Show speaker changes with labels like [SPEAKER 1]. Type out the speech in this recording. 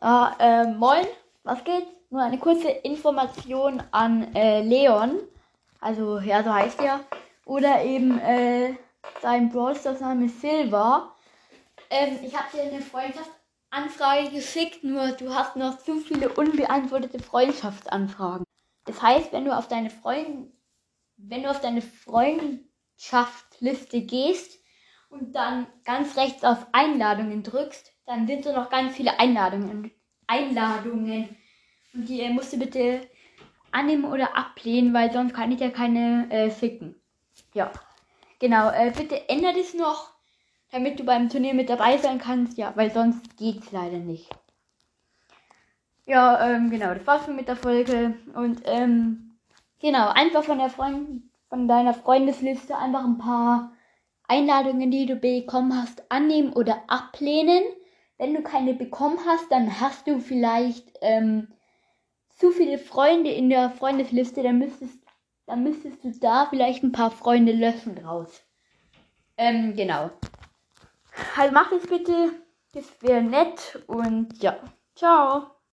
[SPEAKER 1] Ja, äh, moin, was geht? Nur eine kurze Information an äh, Leon. Also, ja, so heißt er. Oder eben äh, sein Brawlstars-Name Silver. Ähm, ich habe dir eine Freundschaftsanfrage geschickt, nur du hast noch zu viele unbeantwortete Freundschaftsanfragen. Das heißt, wenn du auf deine Freund wenn du auf deine Freundschaftsliste gehst und dann ganz rechts auf Einladungen drückst, dann sind so noch ganz viele Einladungen. Einladungen. Und die äh, musst du bitte annehmen oder ablehnen, weil sonst kann ich ja keine äh, ficken. Ja. Genau. Äh, bitte ändert es noch, damit du beim Turnier mit dabei sein kannst. Ja, weil sonst geht's leider nicht. Ja, ähm, genau. Das war's mit der Folge. Und ähm, genau, einfach von der Freund von deiner Freundesliste einfach ein paar Einladungen, die du bekommen hast, annehmen oder ablehnen. Wenn du keine bekommen hast, dann hast du vielleicht ähm, zu viele Freunde in der Freundesliste, dann müsstest, dann müsstest du da vielleicht ein paar Freunde löschen draus. Ähm, genau. Halt mach das bitte. Das wäre nett und ja. Ciao.